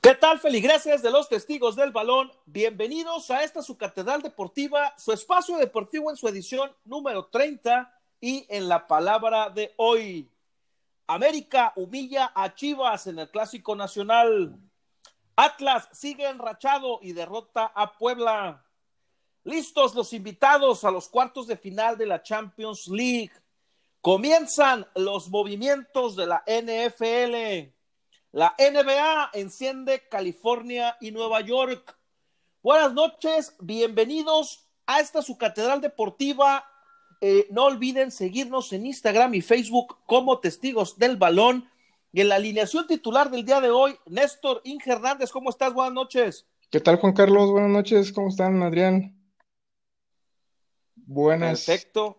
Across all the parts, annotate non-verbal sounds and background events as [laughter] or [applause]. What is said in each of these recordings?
¿Qué tal, feligreses de los testigos del balón? Bienvenidos a esta su catedral deportiva, su espacio deportivo en su edición número 30 y en la palabra de hoy. América humilla a Chivas en el Clásico Nacional. Atlas sigue enrachado y derrota a Puebla. Listos los invitados a los cuartos de final de la Champions League. Comienzan los movimientos de la NFL. La NBA enciende California y Nueva York. Buenas noches, bienvenidos a esta su catedral deportiva. Eh, no olviden seguirnos en Instagram y Facebook como testigos del balón. Y en la alineación titular del día de hoy, Néstor Inge Hernández, ¿cómo estás? Buenas noches. ¿Qué tal, Juan Carlos? Buenas noches, ¿cómo están, Adrián? Buenas. Perfecto.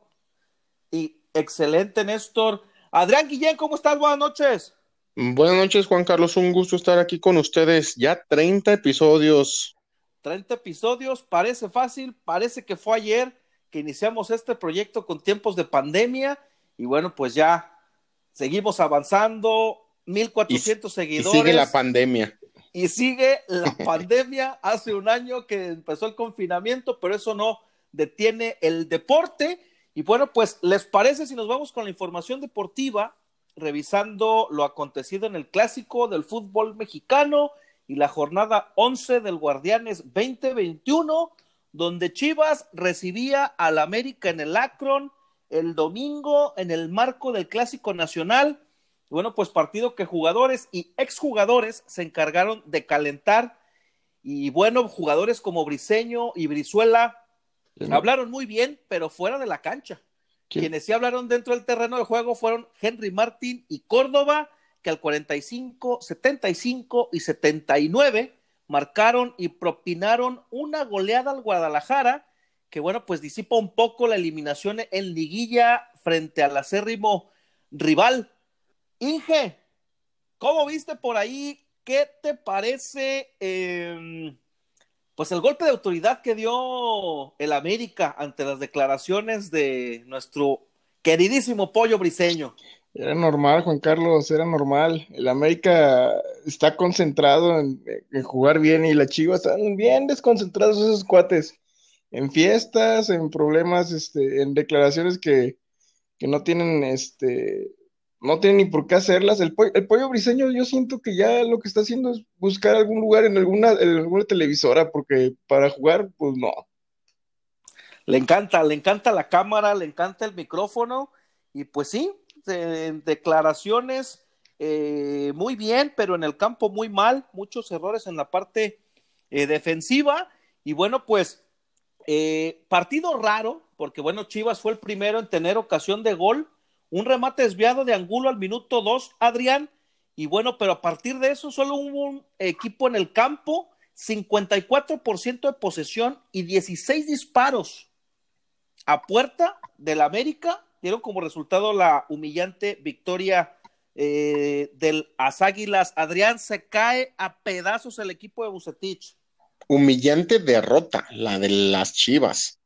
Y excelente, Néstor. Adrián Guillén, ¿cómo estás? Buenas noches. Buenas noches, Juan Carlos. Un gusto estar aquí con ustedes. Ya 30 episodios. 30 episodios, parece fácil, parece que fue ayer que iniciamos este proyecto con tiempos de pandemia y bueno, pues ya seguimos avanzando, 1400 seguidores. Y sigue la pandemia. Y sigue la [laughs] pandemia hace un año que empezó el confinamiento, pero eso no detiene el deporte. Y bueno, pues, ¿les parece si nos vamos con la información deportiva, revisando lo acontecido en el clásico del fútbol mexicano y la jornada 11 del Guardianes 2021, donde Chivas recibía al América en el Akron el domingo en el marco del Clásico Nacional. Bueno, pues partido que jugadores y exjugadores se encargaron de calentar. Y bueno, jugadores como Briseño y Brizuela hablaron muy bien, pero fuera de la cancha. Quienes sí hablaron dentro del terreno de juego fueron Henry Martín y Córdoba, que al 45, 75 y 79 marcaron y propinaron una goleada al Guadalajara que bueno, pues disipa un poco la eliminación en liguilla frente al acérrimo rival. Inge, ¿cómo viste por ahí? ¿Qué te parece em, pues el golpe de autoridad que dio el América ante las declaraciones de nuestro queridísimo pollo briseño? Era normal, Juan Carlos, era normal. El América está concentrado en, jugar bien y la Chivas están bien desconcentrados esos cuates en fiestas, en problemas, este, en declaraciones que, no tienen, este, no tienen ni por qué hacerlas. El, el pollo briseño, yo siento que ya lo que está haciendo es buscar algún lugar en alguna, en alguna televisora, porque para jugar, pues no. Le encanta, le encanta la cámara, le encanta el micrófono, y pues sí, declaraciones eh, muy bien, pero en el campo muy mal, muchos errores en la parte eh, defensiva, y bueno, pues eh, partido raro, porque bueno, Chivas fue el primero en tener ocasión de gol, un remate desviado de Angulo al minuto 2, Adrián, y bueno, pero a partir de eso solo hubo un equipo en el campo, 54% de posesión y 16 disparos a puerta del América, dieron como resultado la humillante victoria eh, del Azáguilas. Adrián se cae a pedazos el equipo de Bucetich. Humillante derrota, la de las Chivas,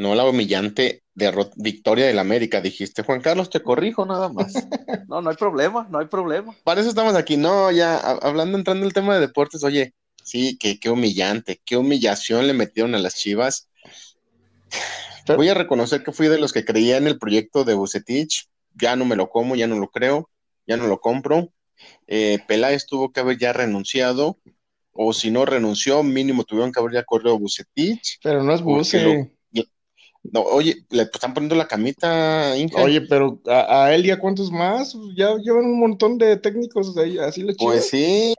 no la humillante victoria del América, dijiste. Juan Carlos, te corrijo nada más. [laughs] No, no hay problema, no hay problema. Para eso estamos aquí, no, ya hablando, entrando en el tema de deportes, oye, sí, qué, qué humillante, qué humillación le metieron a las Chivas. Voy a reconocer que fui de los que creía en el proyecto de Bucetich, ya no me lo como, ya no lo creo, ya no lo compro. Eh, Peláez tuvo que haber ya renunciado, o si no renunció, mínimo tuvieron que haber ya corrido a Bucetich. Pero no es Buce. No, oye, le están poniendo la camita, Oye, pero a, él ya cuántos más, ya llevan un montón de técnicos ahí, así le Pues sí,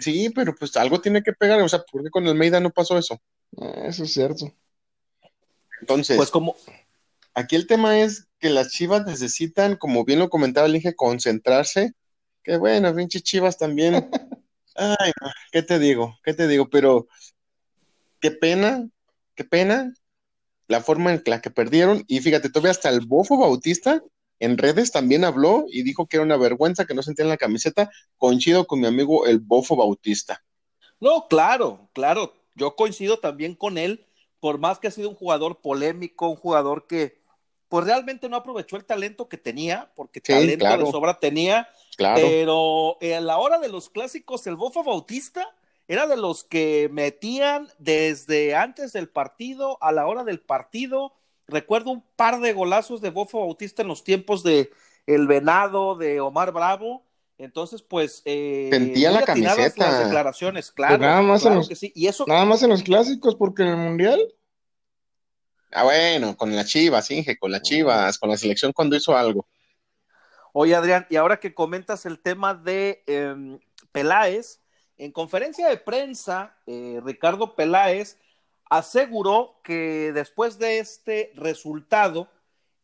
sí, pero pues algo tiene que pegar, o sea, ¿por qué con el Meida no pasó eso? Ah, eso es cierto. Entonces, pues como aquí el tema es que las Chivas necesitan, como bien lo comentaba el Inge, concentrarse, que bueno, pinche Chivas también [laughs] Ay, ¿qué te digo? ¿Qué te digo? Pero qué pena, qué pena la forma en la que perdieron. Y fíjate, todavía hasta el Bofo Bautista en redes también habló y dijo que era una vergüenza que no sentía en la camiseta. Coincido con mi amigo el Bofo Bautista. No, claro, claro. Yo coincido también con él, por más que ha sido un jugador polémico, un jugador que pues realmente no aprovechó el talento que tenía, porque talento de sobra tenía, pero a la hora de los clásicos, el Bofo Bautista era de los que metían desde antes del partido a la hora del partido. Recuerdo un par de golazos de Bofo Bautista en los tiempos de El Venado, de Omar Bravo. Entonces, pues. Eh, Sentía la camiseta. Las declaraciones, claro. nada más en los, Y eso... Nada más en los clásicos, porque en el Mundial. Ah, bueno, con las Chivas, Inge, con las Chivas, con la selección cuando hizo algo. Oye, Adrián, y ahora que comentas el tema de eh, Peláez, en conferencia de prensa, eh, Ricardo Peláez aseguró que después de este resultado,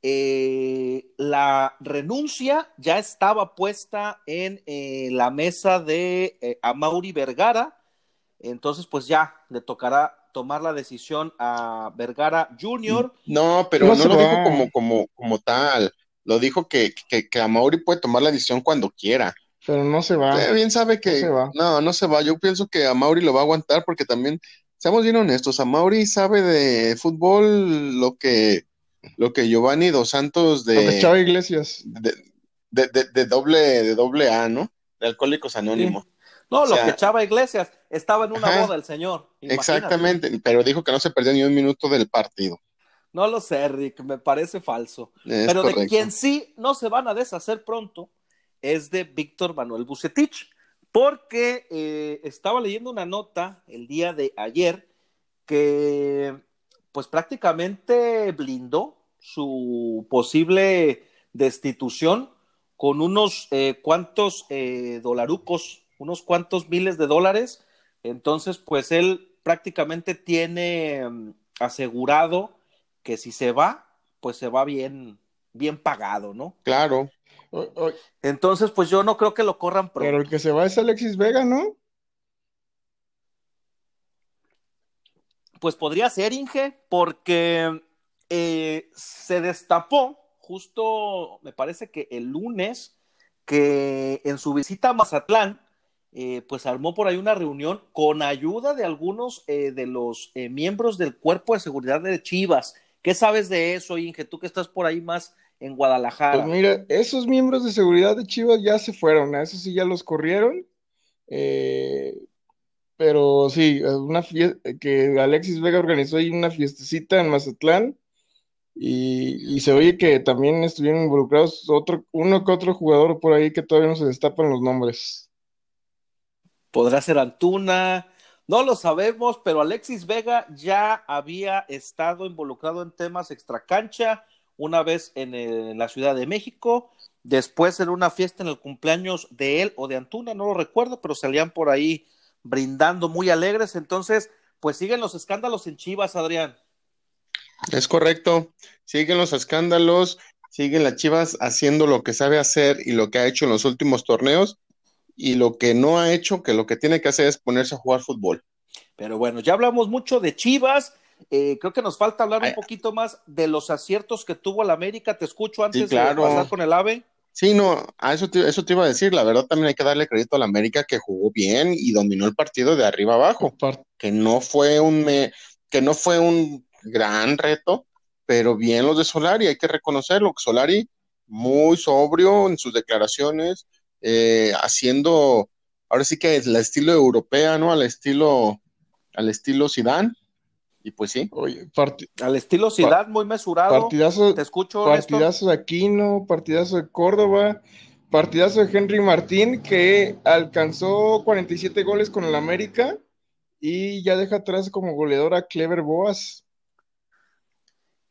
eh, la renuncia ya estaba puesta en eh, la mesa de Amauri Vergara, entonces pues ya le tocará tomar la decisión a Vergara Jr. No, pero no, lo dijo como, como, como tal. Lo dijo que, que, que Amauri puede tomar la decisión cuando quiera. Pero no se va. Eh, bien sabe que. No, no, se va. Yo pienso que Amauri lo va a aguantar porque también, seamos bien honestos, Amauri sabe de fútbol lo que, lo que Giovanni Dos Santos de. de Chava Iglesias. De, de, doble, de doble A, ¿no? De Alcohólicos Anónimos. No, lo que Chava Iglesias estaba en una boda el señor. Exactamente, pero dijo que no se perdió ni un minuto del partido. No lo sé, Rick, me parece falso. pero de quien sí no se van a deshacer pronto es de Víctor Manuel Bucetich, porque eh, estaba leyendo una nota el día de ayer que pues prácticamente blindó su posible destitución con unos eh, cuantos eh, dolarucos unos cuantos miles de dólares. Entonces, pues él prácticamente tiene mm, asegurado que si se va, pues se va bien, bien pagado, ¿no? Claro. Entonces, pues yo no creo que lo corran pronto. Pero el que se va es Alexis Vega, ¿no? Pues podría ser, Inge, porque eh, se destapó justo, me parece que el lunes, que en su visita a Mazatlán, eh, pues armó por ahí una reunión con ayuda de algunos eh, de los miembros del cuerpo de seguridad de Chivas. ¿Qué sabes de eso, Inge? Tú que estás por ahí más en Guadalajara. Pues mira, esos miembros de seguridad de Chivas ya se fueron, a eso sí ya los corrieron. pero sí, una que Alexis Vega organizó ahí una fiestecita en Mazatlán. Y, y, se oye que también estuvieron involucrados otro, uno que otro jugador por ahí que todavía no se destapan los nombres podrá ser Antuna, no lo sabemos, pero Alexis Vega ya había estado involucrado en temas extracancha, una vez en, la Ciudad de México, después en una fiesta en el cumpleaños de él o de Antuna, no lo recuerdo, pero salían por ahí brindando muy alegres, entonces, pues siguen los escándalos en Chivas, Adrián. Es correcto, siguen los escándalos, siguen las Chivas haciendo lo que sabe hacer y lo que ha hecho en los últimos torneos, y lo que no ha hecho, que lo que tiene que hacer es ponerse a jugar fútbol. Pero bueno, ya hablamos mucho de Chivas. Eh, creo que nos falta hablar un poquito más de los aciertos que tuvo la América. Te escucho antes de pasar con el AVE. Sí, no, a eso te, eso te iba a decir. La verdad, también hay que darle crédito a la América que jugó bien y dominó el partido de arriba abajo. Que no fue un que no fue un gran reto, pero bien los de Solari, hay que reconocerlo. Solari muy sobrio en sus declaraciones, eh, haciendo, ahora sí que es la estilo europea, ¿no? Al estilo, al estilo Zidane. Y pues sí. Oye, al estilo Zidane, muy mesurado. Partidazo, Te escucho. Partidazo de Aquino, partidazo de Córdoba, partidazo de Henry Martín, que alcanzó 47 goles con el América y ya deja atrás como goleador a Clever Boas.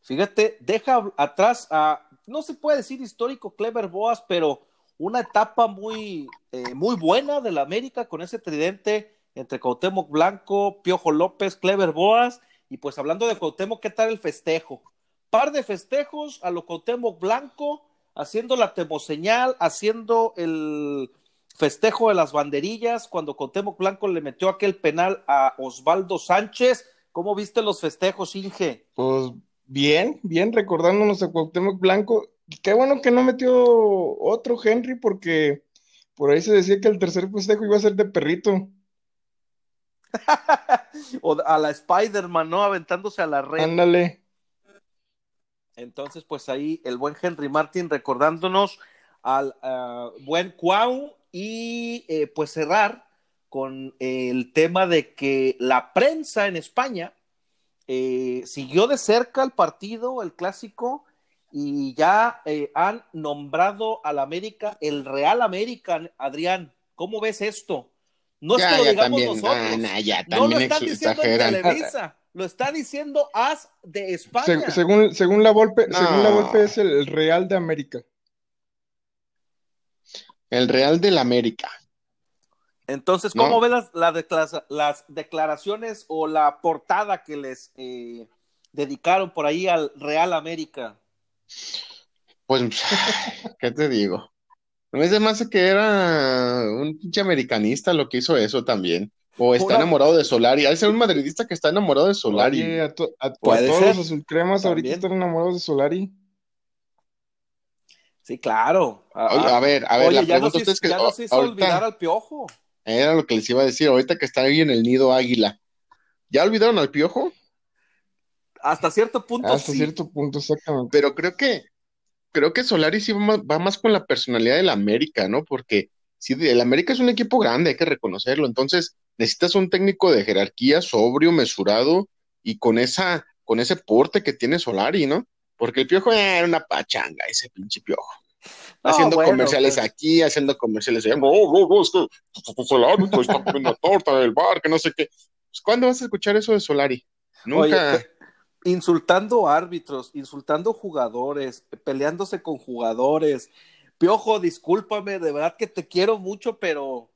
Fíjate, deja atrás a, no se puede decir histórico Clever Boas, pero una etapa muy, eh, muy buena de la América con ese tridente entre Cuauhtémoc Blanco, Piojo López, Clever Boas, y pues hablando de Cuauhtémoc, ¿qué tal el festejo? Par de festejos a lo Cuauhtémoc Blanco, haciendo la temoseñal, haciendo el festejo de las banderillas, cuando Cuauhtémoc Blanco le metió aquel penal a Osvaldo Sánchez. ¿Cómo viste los festejos, Inge? Pues bien, bien, recordándonos a Cuauhtémoc Blanco, Qué bueno que no metió otro Henry porque por ahí se decía que el tercer festejo iba a ser de perrito. [laughs] o a la Spider-Man, ¿no? Aventándose a la red. Ándale. Entonces, pues ahí el buen Henry Martin recordándonos al ah, buen Cuau y eh, pues cerrar con el tema de que la prensa en España eh, siguió de cerca el partido, el clásico, y ya eh, han nombrado al América el Real América, Adrián. ¿Cómo ves esto? No es que lo digamos nosotros. no lo están diciendo en Televisa, lo está diciendo As de España. según, según la Volpe, según la Volpe es el Real de América. El Real del América. Entonces, ¿cómo ven las, declaraciones o la portada que les eh, dedicaron por ahí al Real América? Pues, [laughs] ¿qué te digo? No es más que era un pinche americanista lo que hizo eso también. O está enamorado de Solari. Hay ser un madridista que está enamorado de Solari. a, todos los azulcremas ahorita están enamorados de Solari. Sí, claro. a ver, a ver, la pregunta es que ya nos hizo olvidar al piojo. Era lo que les iba a decir, ahorita que está ahí en el nido águila. ¿Ya olvidaron al piojo? Hasta cierto punto. Hasta cierto punto, exactamente. Pero creo que, creo que Solari sí va más, con la personalidad del América, ¿no? Porque si el América es un equipo grande, hay que reconocerlo. Entonces, necesitas un técnico de jerarquía, sobrio, mesurado, y con esa, con ese porte que tiene Solari, ¿no? Porque el piojo era una pachanga, ese pinche piojo. haciendo comerciales pues. aquí, haciendo comerciales allá. No, no, no, es que Solari pues, está comiendo torta del bar, que no sé qué. Pues, ¿Cuándo vas a escuchar eso de Solari? Nunca. Insultando árbitros, insultando jugadores, peleándose con jugadores. Piojo, discúlpame, de verdad que te quiero mucho, pero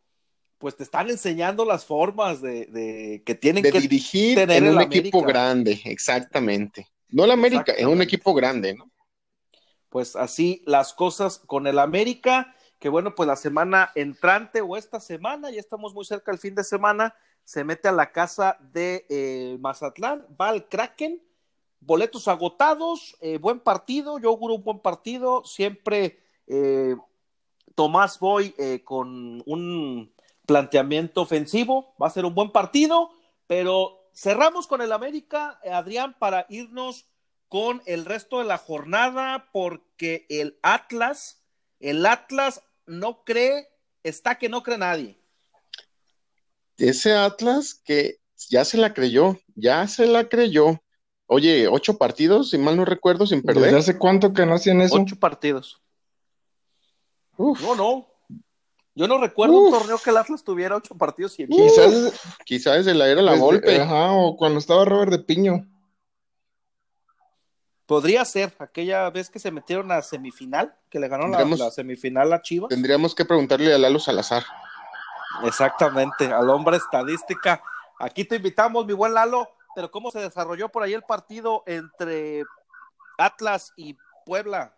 pues te están enseñando las formas de, que tienen que dirigir en un equipo grande, exactamente. No el América, es un equipo grande, ¿no? Pues así las cosas con el América, que bueno, pues la semana entrante o esta semana, ya estamos muy cerca del fin de semana, se mete a la casa de eh, Mazatlán, va al Kraken, boletos agotados, eh, buen partido, yo auguro un buen partido, siempre eh, Tomás Boy con un planteamiento ofensivo, va a ser un buen partido, pero cerramos con el América, Adrián, para irnos con el resto de la jornada, porque el Atlas, el Atlas no cree, está que no cree nadie. Ese Atlas que ya se la creyó, ya se la creyó. Oye, ocho partidos, si mal no recuerdo, sin perder. ¿Desde hace cuánto que no hacían eso? Ocho partidos. No, no, yo no recuerdo un torneo que el Atlas tuviera ocho partidos y quizás, quizás desde la era la golpe. Ajá, o cuando estaba Robert de Piño. Podría ser aquella vez que se metieron a semifinal, que le ganó la, semifinal a Chivas. Tendríamos que preguntarle a Lalo Salazar. Exactamente, al hombre estadística. Aquí te invitamos, mi buen Lalo, pero ¿cómo se desarrolló por ahí el partido entre Atlas y Puebla?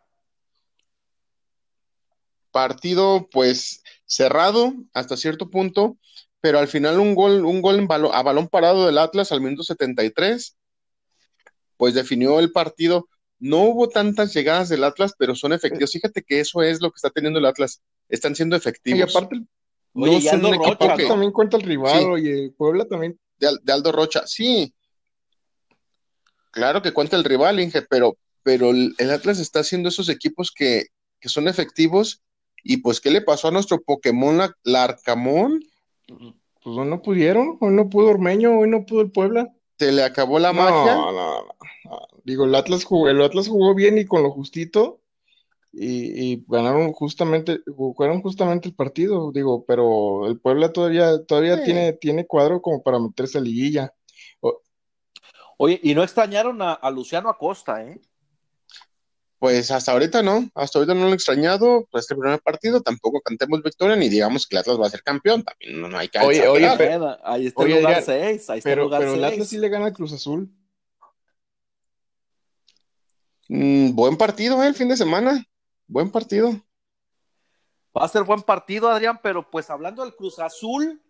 partido pues cerrado hasta cierto punto, pero al final un gol, un gol a balón parado del Atlas al minuto 73, pues definió el partido. No hubo tantas llegadas del Atlas, pero son efectivos. Fíjate que eso es lo que está teniendo el Atlas. Están siendo efectivos. Y aparte, no Aldo Rocha, también cuenta el rival, oye, Puebla también. De, Aldo Rocha, sí. Claro que cuenta el rival, Inge, pero, pero el, Atlas está haciendo esos equipos que, que son efectivos y pues, ¿qué le pasó a nuestro Pokémon Larcamón? Pues hoy no pudieron, hoy no pudo Ormeño, hoy no pudo el Puebla. ¿Se le acabó la magia? No, no, no. Digo, el Atlas jugó, el Atlas jugó bien y con lo justito. Y, ganaron justamente, jugaron justamente el partido, digo, pero el Puebla todavía, todavía tiene, tiene cuadro como para meterse a liguilla. Oye, y no extrañaron a, a Luciano Acosta, ¿eh? Pues hasta ahorita no, hasta ahorita no lo he extrañado, pues este primer partido tampoco cantemos victoria ni digamos que el Atlas va a ser campeón, también no, hay que Oye, oye, ahí está el lugar 6, ahí está pero, el lugar Pero el Atlas sí le gana a Cruz Azul. Mm, buen partido, ¿eh? El fin de semana, buen partido. Va a ser buen partido, Adrián, pero pues hablando del Cruz Azul,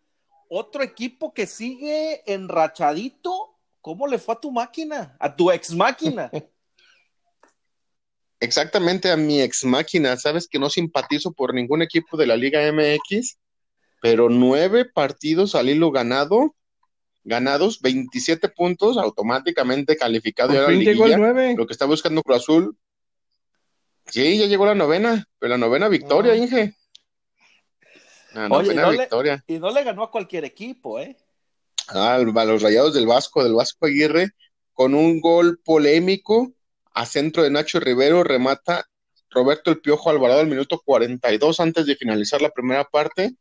otro equipo que sigue enrachadito, ¿cómo le fue a tu máquina? A tu ex máquina. [laughs] exactamente a mi ex máquina. Sabes que no simpatizo por ningún equipo de la Liga MX, pero nueve partidos al hilo ganado ganados, 27 puntos, automáticamente calificado ya la liguilla. Lo que está buscando Cruz Azul. Sí, ya llegó la novena, pero la novena victoria, ah. Inge. La novena victoria. y no le ganó a cualquier equipo, ¿eh? Ah, a los rayados del Vasco, del Vasco Aguirre, con un gol polémico a centro de Nacho Rivero, remata Roberto El Piojo Alvarado al minuto 42 antes de finalizar la primera parte.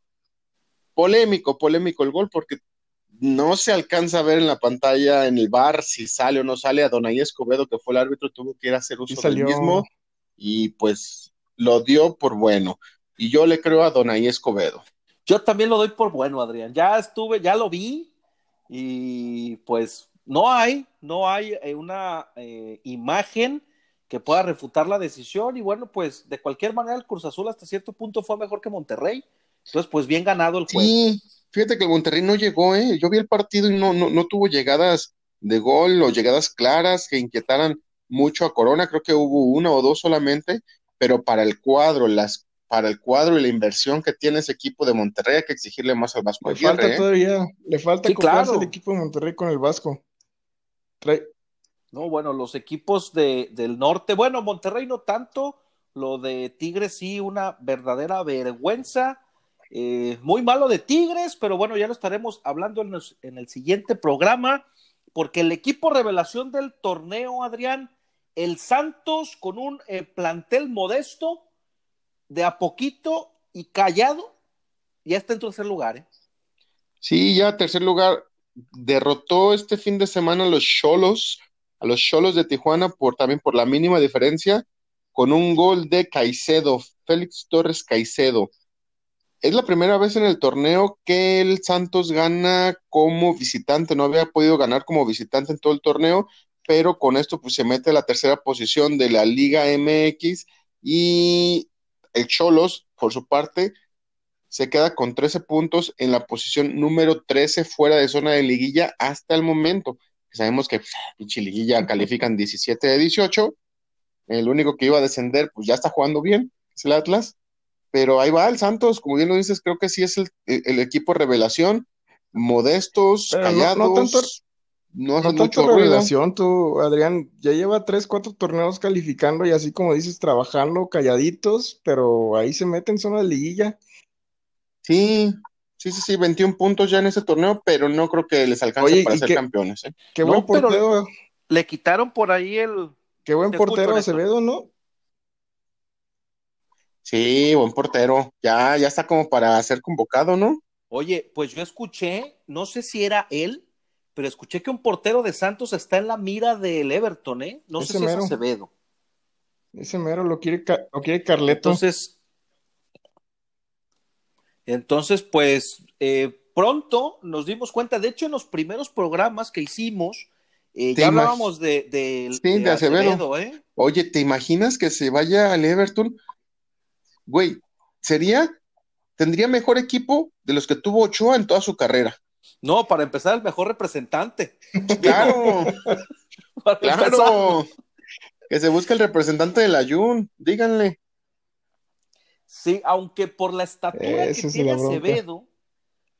Polémico, polémico el gol porque no se alcanza a ver en la pantalla en el bar si sale o no sale a Donay Escobedo, que fue el árbitro, tuvo que ir a hacer uso del mismo y pues lo dio por bueno. Y yo le creo a Donay Escobedo. Yo también lo doy por bueno, Adrián. Ya estuve, ya lo vi y pues no hay, no hay eh, una eh, imagen que pueda refutar la decisión y bueno, pues de cualquier manera el Cruz Azul hasta cierto punto fue mejor que Monterrey. Entonces, pues bien ganado el juego. Sí, fíjate que el Monterrey no llegó, ¿eh? Yo vi el partido y no, no, no tuvo llegadas de gol o llegadas claras que inquietaran mucho a Corona, creo que hubo una o dos solamente, pero para el cuadro, las para el cuadro y la inversión que tiene ese equipo de Monterrey hay que exigirle más al Vasco. Le falta ¿eh? todavía, le falta sí, el equipo de Monterrey con el Vasco. No, bueno, los equipos de, del norte, bueno, Monterrey no tanto, lo de Tigres sí, una verdadera vergüenza. Eh, muy malo de Tigres, pero bueno, ya lo estaremos hablando en, el siguiente programa, porque el equipo revelación del torneo, Adrián, el Santos con un eh, plantel modesto, de a poquito y callado, ya está en tercer lugar. ¿eh? Sí, ya tercer lugar. Derrotó este fin de semana a los Cholos a los Cholos de Tijuana por también por la mínima diferencia con un gol de Caicedo, Félix Torres Caicedo. Es la primera vez en el torneo que el Santos gana como visitante, no había podido ganar como visitante en todo el torneo, pero con esto pues se mete a la tercera posición de la Liga MX y el Cholos, por su parte, se queda con 13 puntos en la posición número 13 fuera de zona de liguilla hasta el momento. Sabemos que pues, pinche liguilla califican 17 de 18, el único que iba a descender, pues ya está jugando bien, es el Atlas, pero ahí va el Santos, como bien lo dices, creo que sí es el, equipo revelación, modestos, callados. No, tanto, no, tanto revelación, tú, Adrián, ya lleva tres, cuatro torneos calificando y así como dices, trabajando calladitos, pero ahí se mete en zona de liguilla. Sí, Sí, sí, sí, 21 puntos ya en ese torneo, pero no creo que les alcance para ser campeones. ¿eh? Qué buen portero. Le quitaron por ahí el. Qué buen portero Acevedo, ¿no? Sí, buen portero. Ya, ya está como para ser convocado, ¿no? Oye, pues yo escuché, no sé si era él, pero escuché que un portero de Santos está en la mira del Everton, ¿eh? No sé si es Acevedo. Ese mero lo quiere, lo quiere Carleto. Entonces, entonces, pues eh, pronto nos dimos cuenta, de hecho en los primeros programas que hicimos, eh, ya hablábamos de, de, Acevedo. ¿eh? Oye, ¿te imaginas que se vaya al Everton? Güey, sería, tendría mejor equipo de los que tuvo Ochoa en toda su carrera. No, para empezar, el mejor representante. [laughs] Claro, [laughs] claro. Que se busque el representante del Ayun, díganle. Sí, aunque por la estatura que tiene Acevedo,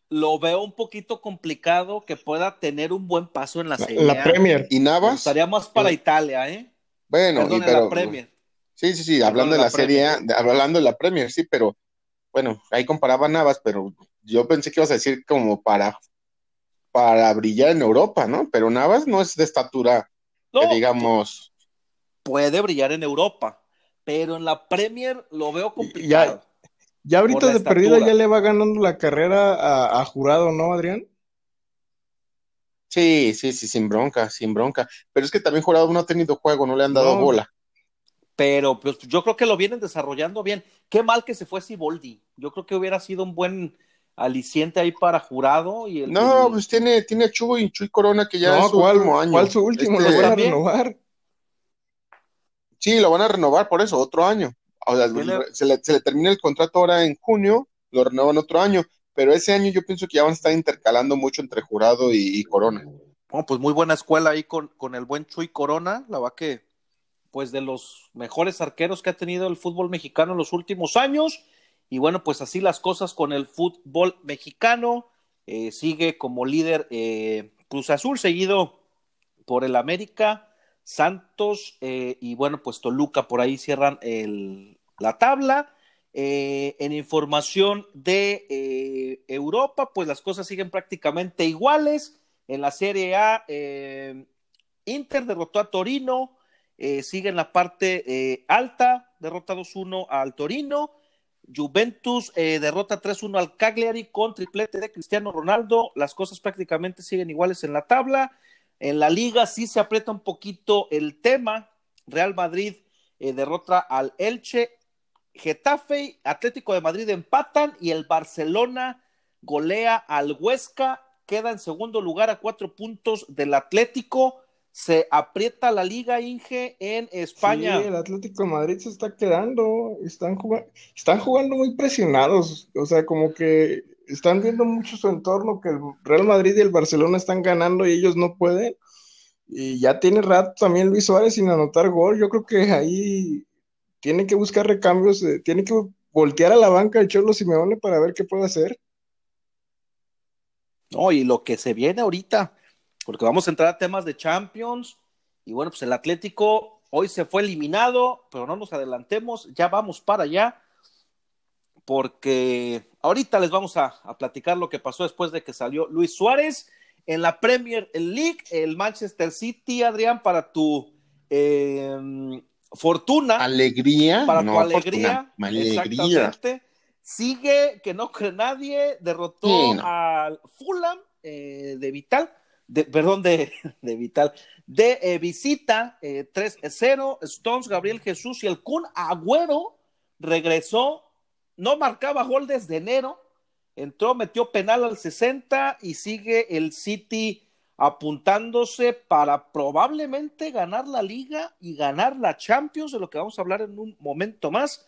lo veo un poquito complicado que pueda tener un buen paso en la serie. La, Premier. ¿Y Navas? Estaría más para Italia, ¿eh? Bueno, y pero, la Premier. Sí, sí, sí, hablando de la, serie, hablando de la Premier, sí, pero bueno, ahí comparaba Navas, pero yo pensé que ibas a decir como para, para brillar en Europa, ¿no? Pero Navas no es de estatura, digamos. Puede brillar en Europa, pero en la Premier lo veo complicado. Ya, ya ahorita de perdida ya le va ganando la carrera a, Jurado, ¿no, Adrián? Sí, sí, sí, sin bronca, sin bronca. Pero es que también Jurado no ha tenido juego, no le han dado bola. Pero pues, yo creo que lo vienen desarrollando bien. Qué mal que se fue Siboldi. Yo creo que hubiera sido un buen aliciente ahí para Jurado. Y el, no, pues tiene, tiene a Chuy y Chuy Corona que ya es su último año. ¿Cuál su último? Este, lo van a renovar. Sí, lo van a renovar por eso, otro año. O sea, se, le, termina el contrato ahora en junio, lo renuevan otro año, pero ese año yo pienso que ya van a estar intercalando mucho entre jurado y, Corona. Bueno, pues muy buena escuela ahí con, con el buen Chuy Corona, la va que, pues de los mejores arqueros que ha tenido el fútbol mexicano en los últimos años. Y bueno, pues así las cosas con el fútbol mexicano. eh, sigue como líder eh, Cruz Azul, seguido por el América, Santos y bueno, pues Toluca por ahí cierran la tabla. en información de Europa, pues las cosas siguen prácticamente iguales. En la Serie A, Inter derrotó a Torino, sigue en la parte alta, derrota 2-1 al Torino. Juventus eh, derrota 3-1 al Cagliari con triplete de Cristiano Ronaldo. Las cosas prácticamente siguen iguales en la tabla. En la liga sí se aprieta un poquito el tema. Real Madrid eh, derrota al Elche. Getafe, Atlético de Madrid empatan y el Barcelona golea al Huesca. Queda en segundo lugar a cuatro puntos del Atlético se aprieta la liga Inge en España. Sí, el Atlético de Madrid se está quedando, están jugando, están jugando muy presionados, o sea, como que están viendo mucho su entorno, que el Real Madrid y el Barcelona están ganando y ellos no pueden. Y ya tiene rato también Luis Suárez sin anotar gol. Yo creo que ahí tiene que buscar recambios, eh, tiene que voltear a la banca el Cholo Simeone para ver qué puede hacer. No, y lo que se viene ahorita, porque vamos a entrar a temas de Champions. Y bueno, pues el Atlético hoy se fue eliminado, pero no nos adelantemos, ya vamos para allá, porque ahorita les vamos a, platicar lo que pasó después de que salió Luis Suárez en la Premier League, el Manchester City, Adrián, para tu em, fortuna. Alegría. Para tu alegría. Exactamente. Sigue, que no cree nadie, derrotó al Fulham eh, de Vital perdón, de, [laughs] de Vital, de eh, visita 3-0, eh, Stones, Gabriel Jesús y el Kun Agüero regresó, no marcaba gol desde enero, entró, metió penal al 60 y sigue el City apuntándose para probablemente ganar la liga y ganar la Champions, de lo que vamos a hablar en un momento más.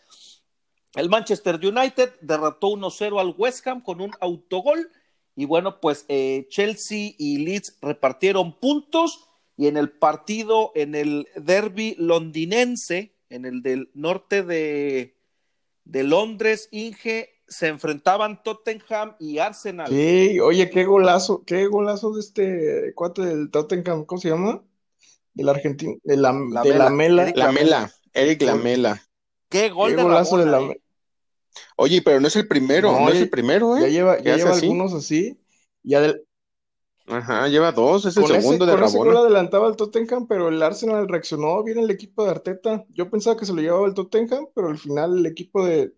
El Manchester United derrotó 1-0 al West Ham con un autogol y bueno, pues eh, Chelsea y Leeds repartieron puntos y en el partido, en el derby londinense, en el del norte de, de Londres, Inge, se enfrentaban Tottenham y Arsenal. Sí, oye, qué golazo, qué golazo de este cuate del Tottenham, ¿cómo se llama? El argentino, de la, de la Mela. La Mela, Eric Lamela. Qué gol de golazo de la eh. Oye, pero no es el primero, no, es el primero, ¿eh? Ya lleva, ya lleva algunos así. Ya Ajá, lleva dos, es el segundo de con Ese gol adelantaba el Tottenham, pero el Arsenal reaccionó bien el equipo de Arteta. Yo pensaba que se lo llevaba el Tottenham, pero al final el equipo de,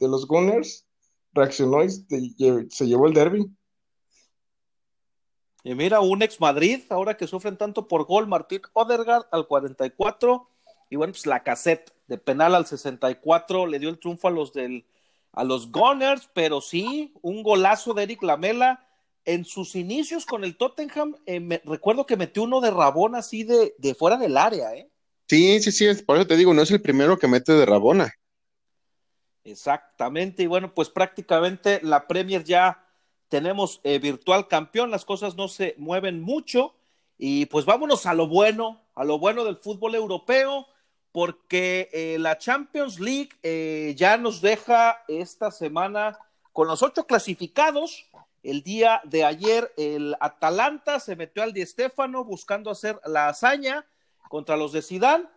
los Gunners reaccionó y se llevó el derby. Y mira, un ex Madrid, ahora que sufren tanto por gol, Martín Odergaard al 44, y bueno, pues la cassette de penal al 64 le dio el triunfo a los del a los Gunners, pero sí, un golazo de Eric Lamela. En sus inicios con el Tottenham, eh, recuerdo que metió uno de Rabona así de, de, fuera del área, ¿eh? Sí, sí, sí, por eso te digo, no es el primero que mete de Rabona. Exactamente, y bueno, pues prácticamente la Premier ya tenemos eh, virtual campeón, las cosas no se mueven mucho, y pues vámonos a lo bueno, a lo bueno del fútbol europeo porque eh, la Champions League eh, ya nos deja esta semana con los ocho clasificados. El día de ayer el Atalanta se metió al Di Stéfano buscando hacer la hazaña contra los de Sidán,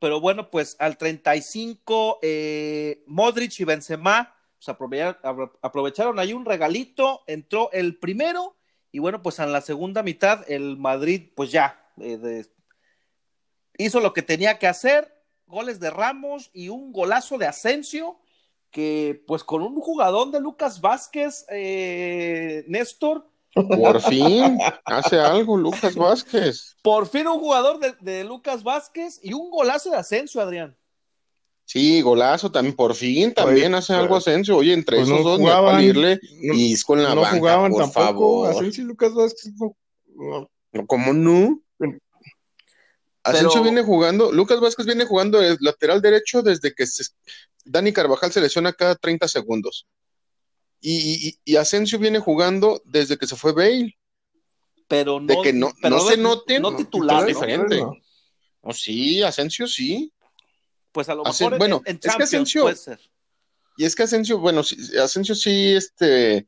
pero bueno, pues al 35 eh, Modric y Benzema pues aprovecharon, aprovecharon ahí un regalito, entró el primero y bueno, pues en la segunda mitad el Madrid pues ya hizo lo que tenía que hacer, goles de Ramos y un golazo de Asensio, que pues con un jugador de Lucas Vázquez, eh, Néstor. Por fin hace algo Lucas Vázquez. Por fin un jugador de, Lucas Vázquez y un golazo de Asensio, Adrián. Sí, golazo también, por fin también hace algo Asensio. Oye, entre pues esos dos jugaban, irle y es con la no jugaban por tampoco, favor. Asensio y Lucas Vázquez no. ¿Cómo no? Asensio viene jugando, Lucas Vázquez viene jugando el lateral derecho desde que Dani Carvajal se lesiona cada 30 segundos. Y, y, Asensio viene jugando desde que se fue Bale. Pero no, de que no, no se noten, no titular. diferente. No, sí, Asensio sí. Pues a lo mejor bueno, es que Asensio, Y es que Asensio, bueno, Asensio sí, este,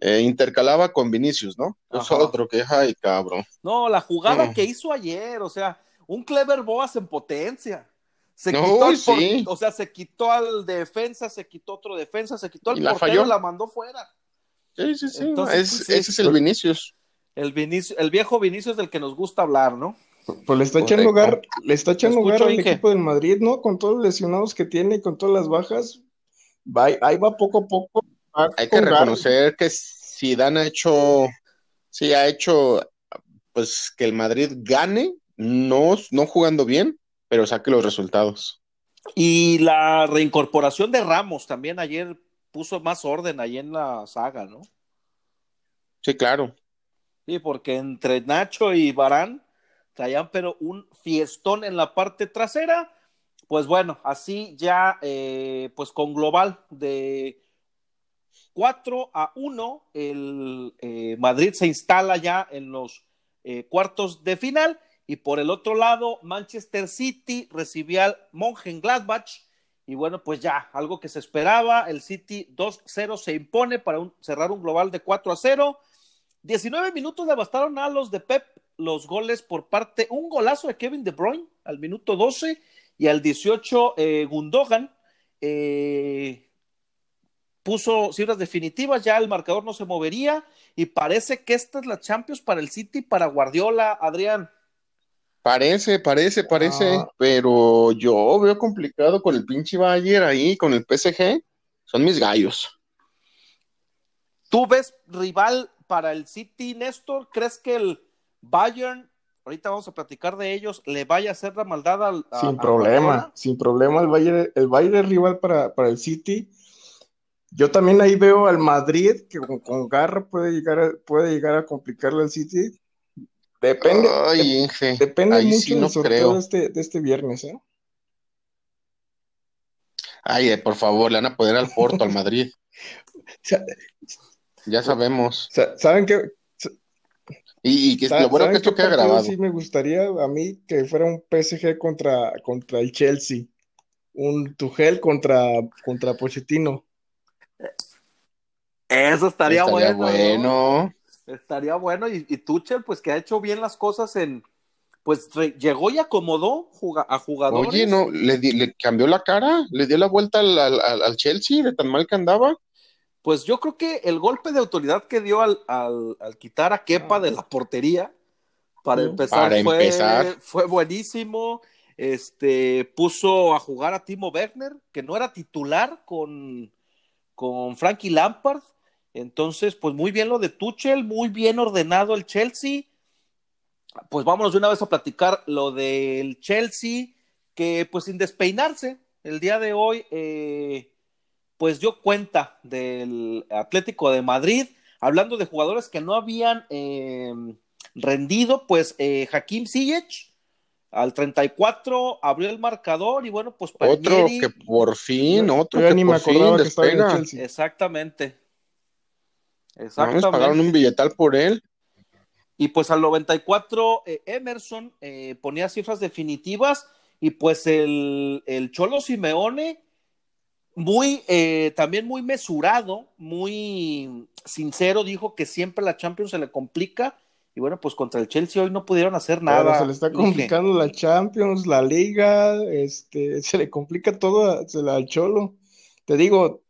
eh, intercalaba con Vinicius, ¿no? Es otro que, ay, cabrón. No, la jugada que hizo ayer, o sea, un clever Boas en potencia. Se quitó o sea, se quitó al defensa, se quitó otro defensa, se quitó al y portero, la, la mandó fuera. Sí, sí, sí. Pues, ese es el Vinicius. El Vinicius, el viejo Vinicius del que nos gusta hablar, ¿no? Pues le está echando lugar, le está echando lugar al equipo del Madrid, ¿no? Con todos los lesionados que tiene y con todas las bajas, va, ahí va poco a poco. Hay que reconocer que si Dan ha hecho, sí ha hecho, pues que el Madrid gane, no, no jugando bien, pero saque los resultados. Y la reincorporación de Ramos también ayer puso más orden ahí en la saga, ¿no? Sí, claro. Sí, porque entre Nacho y Barán traían pero un fiestón en la parte trasera. Pues bueno, así ya, eh, pues con global de 4 a 1, el eh, Madrid se instala ya en los eh, cuartos de final y por el otro lado, Manchester City recibía al Mönchengladbach. Y bueno, pues ya, algo que se esperaba. El City 2-0 se impone para cerrar un global de 4 a 0. 19 minutos devastaron a los de Pep los goles por parte, un golazo de Kevin De Bruyne al minuto 12 y al 18 eh, Gundogan eh, puso cifras definitivas, ya el marcador no se movería y parece que esta es la Champions para el City, para Guardiola, Adrián. Parece, parece, parece, ah. pero yo veo complicado con el pinche Bayern ahí, con el PSG. Son mis gallos. ¿Tú ves rival para el City, Néstor? ¿Crees que el Bayern, ahorita vamos a platicar de ellos, le vaya a hacer la maldad al. sin problema, sin problema el Bayern, el Bayern es rival para, para, el City. Yo también ahí veo al Madrid, que con, garra puede llegar, puede llegar a complicarle al City Depende, depende mucho del sorteo de este, de este viernes, ¿eh? Ay, eh, por favor, le van a poder al Porto, al Madrid. [laughs] ya sabemos. ¿Saben qué? Y, que lo bueno que esto queda grabado. Sí, me gustaría a mí que fuera un PSG contra, contra el Chelsea. Un Tuchel contra, contra Pochettino. Eso estaría, estaría bueno. Estaría bueno. Y, Tuchel, pues que ha hecho bien las cosas en. Pues llegó y acomodó a jugadores. Oye, no, le, le cambió la cara, le dio la vuelta al, Chelsea de tan mal que andaba. Pues yo creo que el golpe de autoridad que dio al, quitar a Kepa de la portería, para empezar, fue, fue buenísimo. Este puso a jugar a Timo Werner, que no era titular con, con Frankie Lampard entonces, pues muy bien lo de Tuchel, muy bien ordenado el Chelsea. Pues vámonos de una vez a platicar lo del Chelsea, que pues sin despeinarse, el día de hoy, eh, pues dio cuenta del Atlético de Madrid, hablando de jugadores que no habían eh, rendido, pues eh, Hakim Ziyech al 34 abrió el marcador y bueno, pues otro que por fin, otro que por fin despega. Exactamente. Exactamente. pagaron un billetal por él. Y pues al 94 eh, Emerson eh, ponía cifras definitivas y pues el, el Cholo Simeone muy eh, también muy mesurado, muy sincero, dijo que siempre la Champions se le complica y bueno, pues contra el Chelsea hoy no pudieron hacer nada. se le está complicando la Champions, la Liga, este, [laughs] se le complica todo al Cholo. Te digo,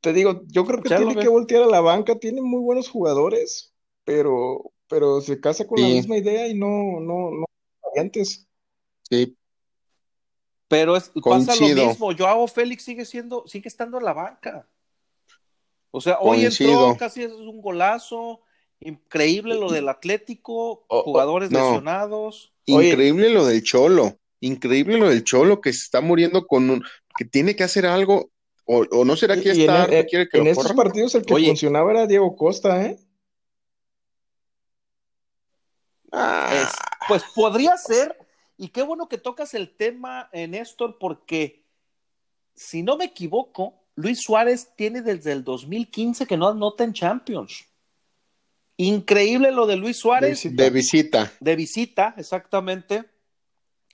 te digo, yo creo que tiene que voltear a la banca, tiene muy buenos jugadores, pero, pero se casa con la misma idea y no, no, no variantes. Sí. Pero es, pasa lo mismo, Joao Félix sigue siendo, sigue estando en la banca. O sea, hoy entró, casi es un golazo, increíble lo del Atlético, jugadores lesionados. Increíble lo del Cholo, increíble lo del Cholo que se está muriendo con un, que tiene que hacer algo o, no será que está, en, quiere que en estos partidos el que funcionaba era Diego Costa, ¿eh? Ah. pues podría ser, y qué bueno que tocas el tema, en eh, Néstor, porque si no me equivoco, Luis Suárez tiene desde el 2015 que no anota en Champions. Increíble lo de Luis Suárez. De visita. De visita, exactamente.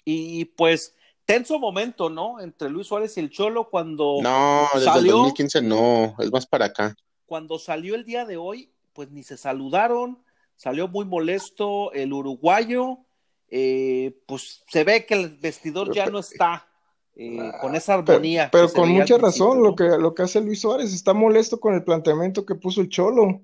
Y pues tenso momento, ¿no? Entre Luis Suárez y el Cholo cuando no, desde el 2015 no, es más para acá. Cuando salió el día de hoy, pues ni se saludaron, salió muy molesto el uruguayo, eh, pues se ve que el vestidor ya no está eh, ah, con esa armonía. Pero, con mucha razón, lo, que, lo que hace Luis Suárez, está molesto con el planteamiento que puso el Cholo.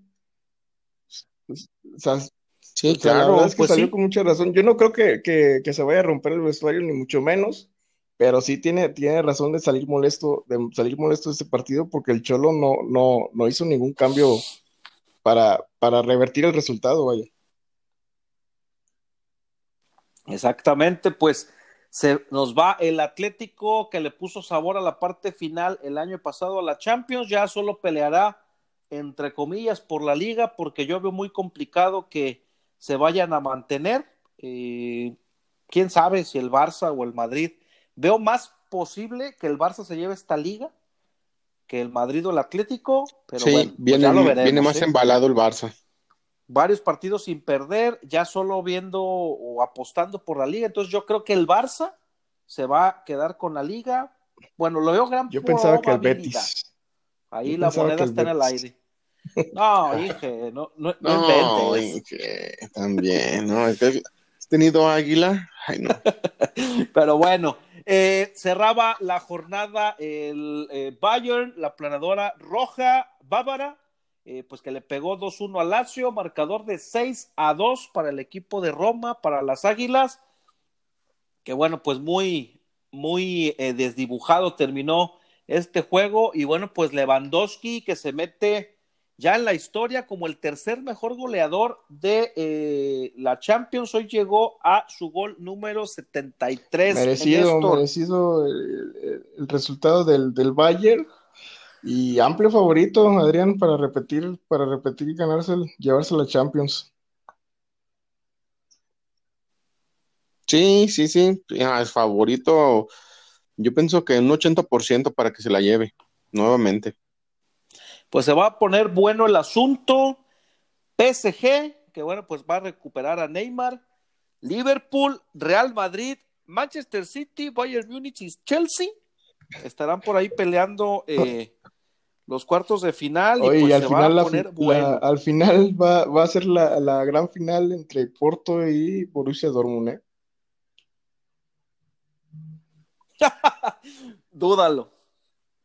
Sí, claro, la verdad es que pues salió con mucha razón. Yo no creo que, que, se vaya a romper el vestuario, ni mucho menos, pero sí tiene, tiene razón de salir molesto, de salir molesto de este partido, porque el Cholo no, no, no hizo ningún cambio para, para revertir el resultado, vaya. Exactamente, pues se nos va el Atlético que le puso sabor a la parte final el año pasado a la Champions, ya solo peleará entre comillas por la liga porque yo veo muy complicado que se vayan a mantener. Eh, quién sabe si el Barça o el Madrid. Veo más posible que el Barça se lleve esta liga que el Madrid o el Atlético, pero sí, bueno, pues viene, viene más ¿eh? embalado el Barça varios partidos sin perder, ya solo viendo o apostando por la liga. Entonces yo creo que el Barça se va a quedar con la liga. Bueno, lo veo gran Yo pensaba que el Betis. Ahí la moneda está en el aire. No, dije, no, no, no, también, ¿no? ¿Has tenido águila? Ay, no. [laughs] Pero bueno, eh, cerraba la jornada el eh, Bayern, la planadora roja bávara, eh, pues que le pegó 2-1 al Lazio, marcador de 6 a 2 para el equipo de Roma, para las Águilas, que bueno, pues muy, muy desdibujado terminó este juego y bueno, pues Lewandowski que se mete ya en la historia como el tercer mejor goleador de eh, la Champions, hoy llegó a su gol número 73. Merecido, merecido el, el, resultado del, del Bayern y amplio favorito, Adrián, para repetir, para repetir y ganarse, llevarse la Champions. Sí, sí, sí, el favorito, yo pienso que un 80% para que se la lleve nuevamente. Pues se va a poner bueno el asunto. PSG, que bueno, pues va a recuperar a Neymar. Liverpool, Real Madrid, Manchester City, Bayern Múnich y Chelsea estarán por ahí peleando eh, los cuartos de final y pues al final va a poner bueno. al final va, va a ser la, la, gran final entre Porto y Borussia Dortmund, ¿eh? [laughs] Dúdalo.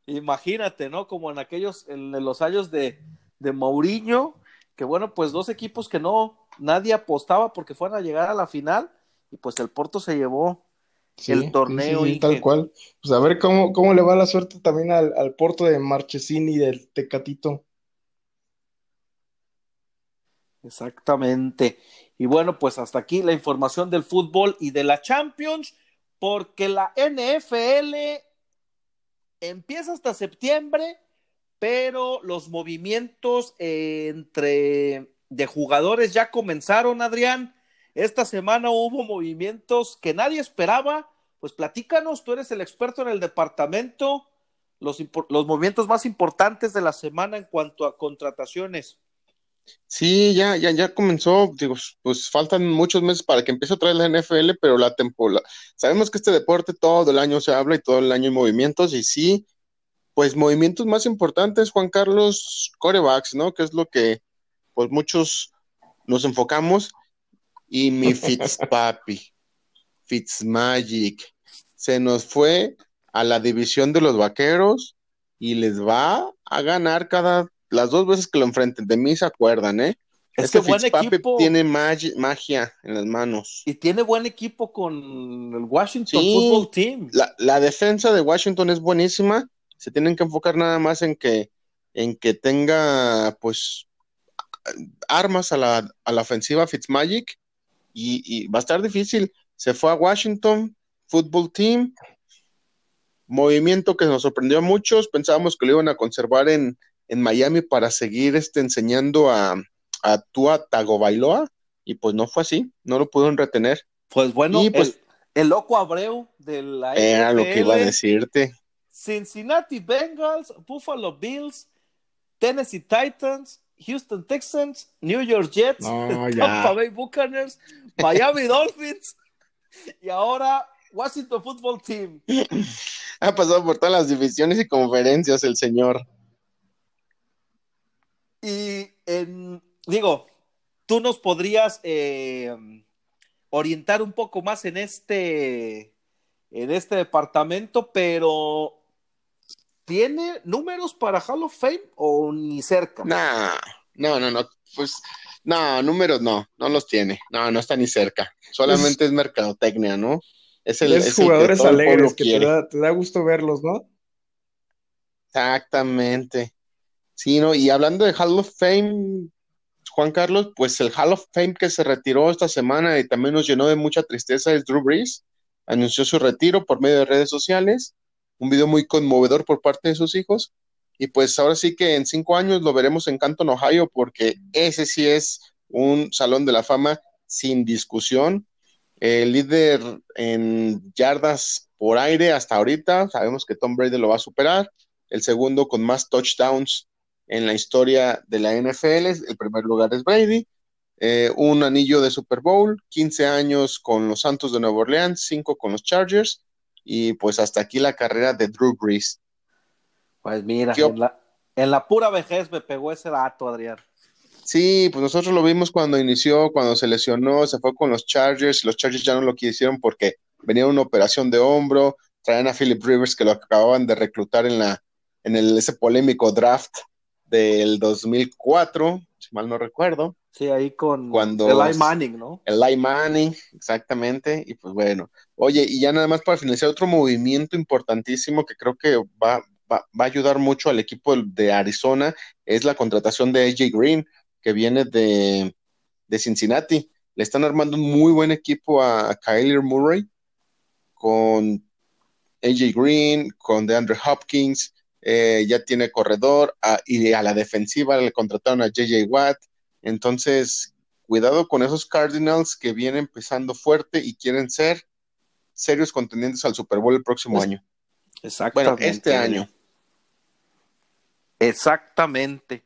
Imagínate, ¿no? Como en aquellos, en los años de, de Mourinho, que bueno, pues dos equipos que no, nadie apostaba porque fueran a llegar a la final, y pues el Porto se llevó el torneo. y tal cual. Pues a ver cómo, cómo le va la suerte también al, al Porto de Marchesini y del Tecatito. Exactamente. Y bueno, pues hasta aquí la información del fútbol y de la Champions, porque la NFL empieza hasta septiembre, pero los movimientos entre de jugadores ya comenzaron, Adrián. Esta semana hubo movimientos que nadie esperaba. Pues platícanos, tú eres el experto en el departamento, los, los movimientos más importantes de la semana en cuanto a contrataciones. Sí, ya, ya, ya comenzó, digo, pues faltan muchos meses para que empiece otra vez la NFL, pero la temporada, sabemos que este deporte todo el año se habla y todo el año hay movimientos, y sí, pues movimientos más importantes, Juan Carlos, corebacks, ¿no? Que es lo que, pues muchos nos enfocamos, y mi Fitzpapi, [laughs] Fitzmagic, se nos fue a la división de los vaqueros y les va a ganar cada las dos veces que lo enfrenten. De mí se acuerdan, ¿eh? Es este que buen equipo. tiene magia en las manos. Y tiene buen equipo con el Washington Football Team. La, la, defensa de Washington es buenísima. Se tienen que enfocar nada más en que, en que tenga, pues, armas a la, a la ofensiva Fitzmagic y, va a estar difícil. Se fue a Washington Football Team, movimiento que nos sorprendió a muchos. Pensábamos que lo iban a conservar en, en Miami para seguir este, enseñando a, a Tua Tagovailoa y pues no fue así, no lo pudieron retener. Pues bueno, pues, el, loco Abreu de la Era lo que iba a decirte. Cincinnati Bengals, Buffalo Bills, Tennessee Titans, Houston Texans, New York Jets, [laughs] Tampa Bay Buccaneers, Miami [laughs] Dolphins y ahora Washington Football Team. Ha pasado por todas las divisiones y conferencias el señor. Y en digo, tú nos podrías eh, orientar un poco más en este, en este departamento, pero ¿tiene números para Hall of Fame o ni cerca? no, no, no, pues no, números no, no los tiene, no, no está ni cerca, solamente es, mercadotecnia, ¿no? Es el es jugadores alegres que te da, te da gusto verlos, ¿no? Exactamente. Sí, ¿no? Y hablando de Hall of Fame, Juan Carlos, pues el Hall of Fame que se retiró esta semana y también nos llenó de mucha tristeza es Drew Brees. Anunció su retiro por medio de redes sociales, un video muy conmovedor por parte de sus hijos. Y pues ahora sí que en cinco años lo veremos en Canton, Ohio, porque ese sí es un salón de la fama sin discusión. El líder en yardas por aire hasta ahorita, sabemos que Tom Brady lo va a superar. El segundo con más touchdowns en la historia de la NFL. El primer lugar es Brady. Eh, un anillo de Super Bowl, 15 años con los Santos de Nueva Orleans, 5 con los Chargers y pues hasta aquí la carrera de Drew Brees. Pues mira, en la, en la, pura vejez me pegó ese dato, Adrián. Sí, pues nosotros lo vimos cuando inició, cuando se lesionó, se fue con los Chargers, los Chargers ya no lo quisieron porque venía una operación de hombro, traían a Philip Rivers que lo acababan de reclutar en la en el, ese polémico draft del 2004, si mal no recuerdo. Sí, ahí con cuando Eli Manning, ¿no? Eli Manning, exactamente. Y pues bueno, oye, y ya nada más para finalizar, otro movimiento importantísimo que creo que va, va, va a ayudar mucho al equipo de Arizona es la contratación de AJ Green, que viene de, de Cincinnati. Le están armando un muy buen equipo a Kyler Murray con AJ Green, con DeAndre Hopkins, eh, ya tiene corredor y a la defensiva le contrataron a JJ Watt. Entonces, cuidado con esos Cardinals que vienen empezando fuerte y quieren ser serios contendientes al Super Bowl el próximo año. Exactamente. Bueno, este año. Exactamente.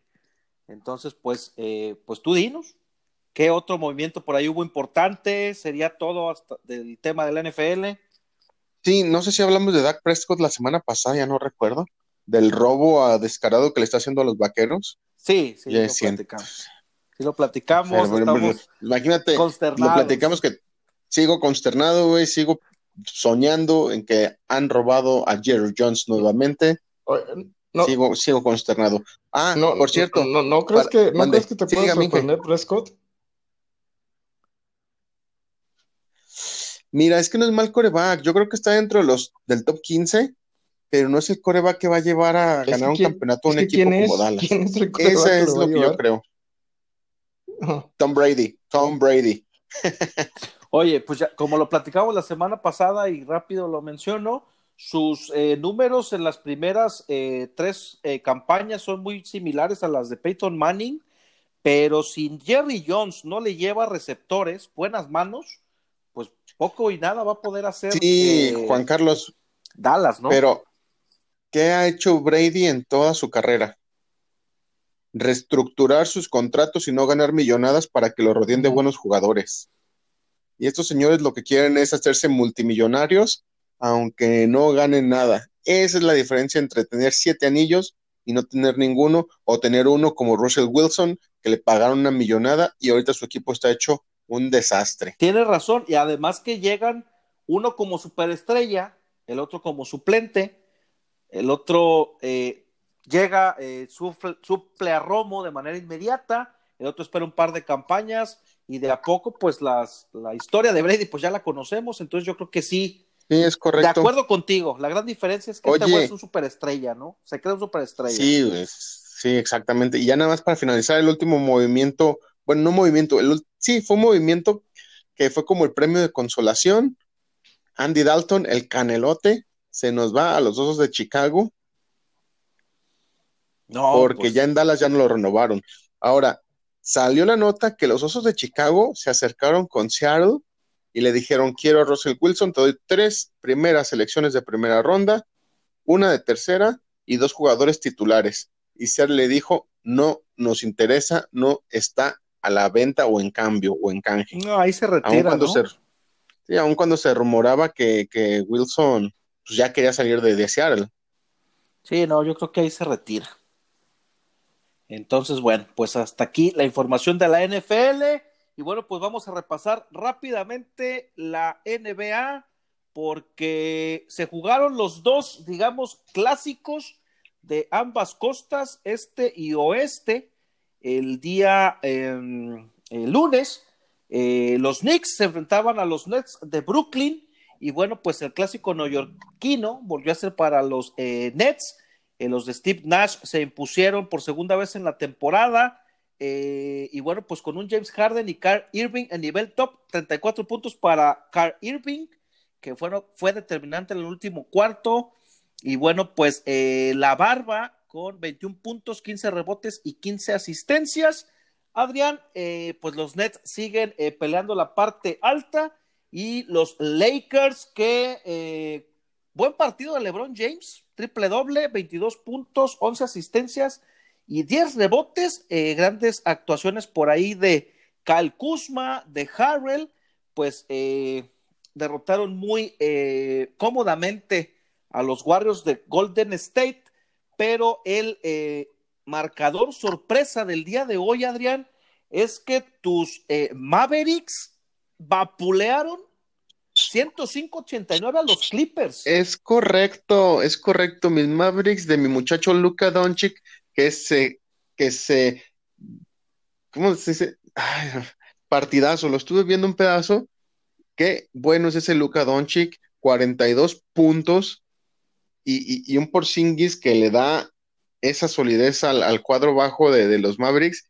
Entonces, pues, eh, pues tú dinos, ¿qué otro movimiento por ahí hubo importante? ¿Sería todo hasta del tema del NFL? Sí, no sé si hablamos de Dak Prescott la semana pasada, ya no recuerdo del robo a descarado que le está haciendo a los vaqueros. Sí, sí, lo platicamos. Sí, lo platicamos. estamos imagínate, lo platicamos que sigo consternado, güey, sigo soñando en que han robado a Jerry Jones nuevamente. sigo, sigo consternado. Ah, no, por cierto. No, no, crees que, ¿no crees que te pueda sorprender Prescott? Mira, es que no es mal coreback. Yo creo que está dentro de los del top 15 pero no es el coreback que va a llevar a ganar un campeonato a un equipo como Dallas. Ese es lo, que yo creo. Tom Brady, Tom Brady. [laughs] Oye, pues ya, como lo platicamos la semana pasada y rápido lo menciono, sus eh, números en las primeras eh, tres eh, campañas son muy similares a las de Peyton Manning, pero si Jerry Jones no le lleva receptores, buenas manos, pues poco y nada va a poder hacer. Sí, Juan Carlos. Dallas, ¿no? Pero ¿Qué ha hecho Brady en toda su carrera? Reestructurar sus contratos y no ganar millonadas para que lo rodeen de buenos jugadores. Y estos señores lo que quieren es hacerse multimillonarios, aunque no ganen nada. Esa es la diferencia entre tener siete anillos y no tener ninguno, o tener uno como Russell Wilson, que le pagaron una millonada y ahorita su equipo está hecho un desastre. Tiene razón, y además que llegan uno como superestrella, el otro como suplente, el otro eh, llega, eh, suple, a Romo de manera inmediata, el otro espera un par de campañas y de a poco, pues las, la historia de Brady, pues ya la conocemos, entonces yo creo que sí. Sí, es correcto. De acuerdo contigo, la gran diferencia es que este es un superestrella, ¿no? Se crea un superestrella. Sí, sí, exactamente. Y ya nada más para finalizar, el último movimiento, bueno, no movimiento, el, sí, fue un movimiento que fue como el premio de consolación. Andy Dalton, el canelote, se nos va a los Osos de Chicago. No, porque pues. ya en Dallas ya no lo renovaron. Ahora, salió la nota que los Osos de Chicago se acercaron con Seattle y le dijeron, quiero a Russell Wilson, te doy tres primeras selecciones de primera ronda, una de tercera y dos jugadores titulares. Y Seattle le dijo, no nos interesa, no está a la venta o en cambio o en canje. No, ahí se retira, aun cuando sí, aun cuando se rumoraba que, que Wilson pues ya quería salir de, de Seattle. Sí, no, yo creo que ahí se retira. Entonces, bueno, pues hasta aquí la información de la NFL. Y bueno, pues vamos a repasar rápidamente la NBA porque se jugaron los dos, digamos, clásicos de ambas costas, este y oeste, el día em, lunes. Eh, los Knicks se enfrentaban a los Nets de Brooklyn y bueno, pues el clásico neoyorquino volvió a ser para los eh, Nets. Eh, los de Steve Nash se impusieron por segunda vez en la temporada. y bueno, pues con un James Harden y Carl Irving en nivel top, 34 puntos para Carl Irving, que fue determinante en el último cuarto. Y bueno, pues la barba con 21 puntos, 15 rebotes y 15 asistencias. Adrián, eh, pues los Nets siguen eh, peleando la parte alta y los Lakers que eh, buen partido de LeBron James, triple doble, 22 puntos, 11 asistencias y 10 rebotes, grandes actuaciones por ahí de Kyle Kuzma, de Harrell, pues derrotaron muy cómodamente a los Warriors de Golden State, pero el marcador sorpresa del día de hoy, Adrián, es que tus eh, Mavericks vapulearon 105-89 a los Clippers. Es correcto, es correcto. Mis Mavericks de mi muchacho Luka Doncic, que se, que se, ¿cómo se dice? partidazo, lo estuve viendo un pedazo. Qué bueno es ese Luka Doncic, 42 puntos y, y, un Porzingis que le da esa solidez al, cuadro bajo de, los Mavericks,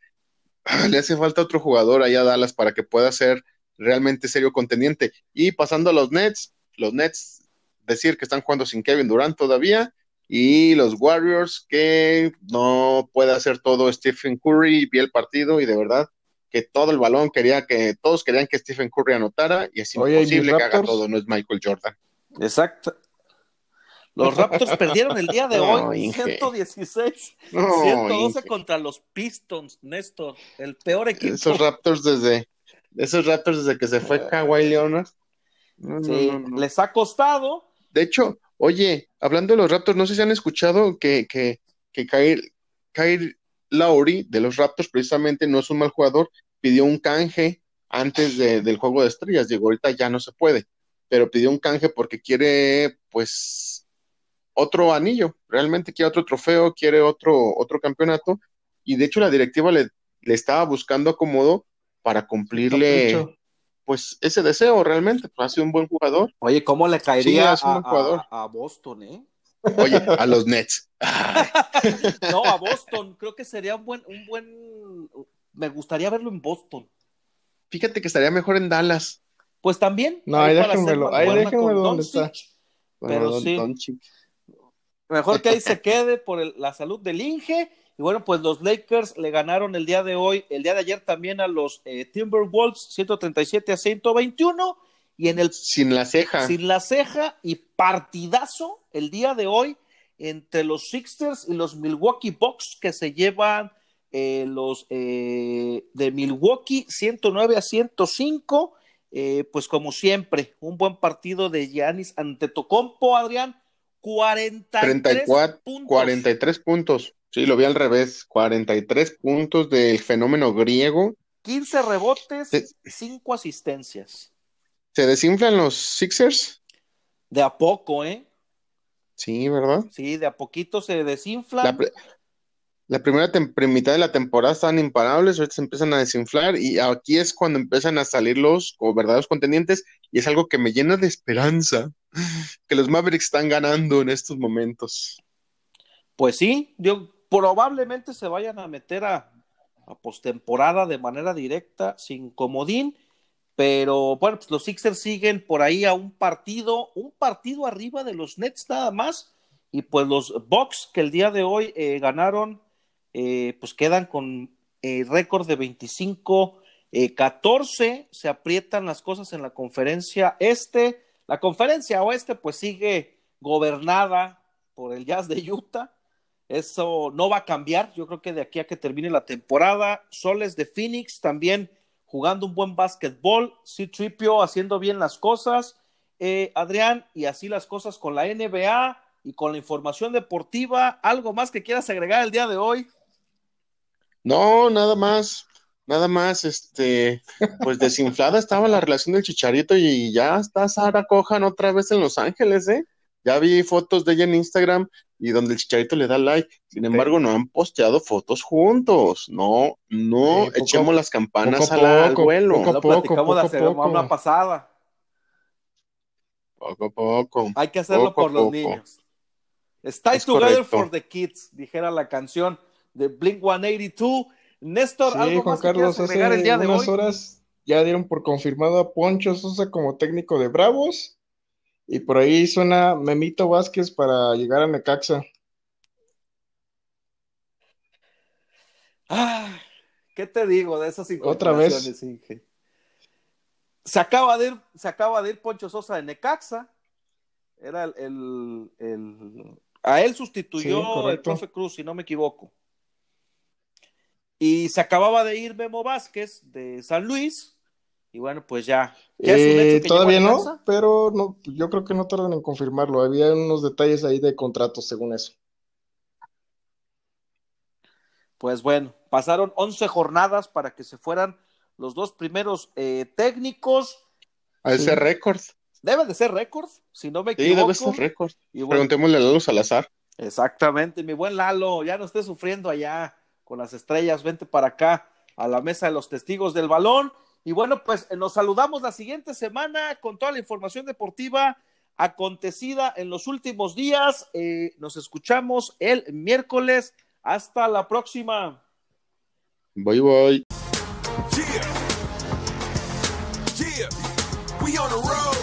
le hace falta otro jugador allá a Dallas para que pueda ser realmente serio contendiente. Y pasando a los Nets, los Nets decir que están jugando sin Kevin Durant todavía, y los Warriors que no puede hacer todo Stephen Curry, vi el partido y de verdad que todo el balón quería que, todos querían que Stephen Curry anotara y es imposible que haga todo, no es Michael Jordan. Exacto, los Raptors perdieron el día de [laughs] hoy 116, 112 contra los Pistons, Néstor, el peor equipo. Esos Raptors desde, esos Raptors desde que se fue Kawhi Leonard. sí, les ha costado. De hecho, oye, hablando de los Raptors, no sé si han escuchado que, que, que Kyle, Lowry de los Raptors precisamente no es un mal jugador, pidió un canje antes del juego de estrellas, digo, ahorita ya no se puede, pero pidió un canje porque quiere, pues, otro anillo, realmente quiere otro trofeo, quiere otro, otro campeonato, y de hecho la directiva le, le estaba buscando acomodo para cumplirle pues ese deseo realmente, pues, ha sido un buen jugador. Oye, ¿cómo le caería a, Boston, eh? Oye, a los Nets. [laughs] no, a Boston, creo que sería un buen, un buen, me gustaría verlo en Boston. Fíjate que estaría mejor en Dallas. Pues también. No, ahí déjenmelo, ahí déjenmelo donde está. Pero sí. Mejor que ahí se quede por la salud del Inge. Y bueno, pues los Lakers le ganaron el día de hoy, el día de ayer también a los eh, Timberwolves 137 a 121. Y en el. Sin la ceja. Sin la ceja y partidazo el día de hoy entre los Sixers y los Milwaukee Bucks que se llevan eh, los eh, de Milwaukee 109 a 105. pues como siempre, un buen partido de Giannis ante Tocompo, Adrián 43 puntos. 43 puntos. Sí, lo vi al revés. 43 puntos del fenómeno griego. 15 rebotes, 5 asistencias. ¿Se desinflan los Sixers? De a poco, ¿eh? Sí, ¿verdad? Sí, de a poquito se desinflan la primera mitad de la temporada estaban imparables, ahorita se empiezan a desinflar y aquí es cuando empiezan a salir los verdaderos contendientes y es algo que me llena de esperanza, que los Mavericks están ganando en estos momentos. Pues sí, yo, probablemente se vayan a meter a, postemporada de manera directa, sin comodín, pero bueno, pues los Sixers siguen por ahí a un partido, un partido arriba de los Nets nada más, y pues los Bucks que el día de hoy eh, ganaron eh, pues quedan con eh, récord de 25, 14, eh, se aprietan las cosas en la conferencia este, la conferencia oeste pues sigue gobernada por el Jazz de Utah, eso no va a cambiar, yo creo que de aquí a que termine la temporada, Soles de Phoenix también jugando un buen básquetbol, sí Tripio haciendo bien las cosas, Adrián, y así las cosas con la NBA y con la información deportiva, ¿algo más que quieras agregar el día de hoy? No, nada más, nada más, este, [laughs] pues desinflada estaba la relación del Chicharito y ya está Sara Cojan otra vez en Los Ángeles, ¿eh? Ya vi fotos de ella en Instagram y donde el Chicharito le da like. Sin embargo, no han posteado fotos juntos. No, no echemos las campanas al vuelo. Poco a poco, poco, la semana pasada. Poco a poco. Hay que hacerlo por los niños. Stay together for the kids, dijera la canción de Blink 182. Néstor, sí, Juan Carlos, hace el día de unas horas ya dieron por confirmado a Poncho Sosa como técnico de Bravos. Y por ahí suena Memito Vázquez para llegar a Necaxa. Ah, ¿qué te digo de esas Otra vez. Se acaba de ir, se acaba de ir Poncho Sosa de Necaxa. Era el, a él sustituyó el profe Cruz, si no me equivoco. Y se acababa de ir Memo Vázquez de San Luis. Y bueno, pues ya. Eh, todavía no, pero no, yo creo que no tardan en confirmarlo. Había unos detalles ahí de contratos, según eso. Pues bueno, pasaron 11 jornadas para que se fueran los dos primeros eh, técnicos. A ese récord. Debe de ser récord, si no me equivoco. Sí, debe ser récord. Preguntémosle a Lalo Salazar. Exactamente, mi buen Lalo, ya no estés sufriendo allá con las estrellas, vente para acá a la mesa de los testigos del balón. Y bueno, pues eh, nos saludamos la siguiente semana con toda la información deportiva acontecida en los últimos días. Eh, nos escuchamos el miércoles. Hasta la próxima. Bye bye. We on the road.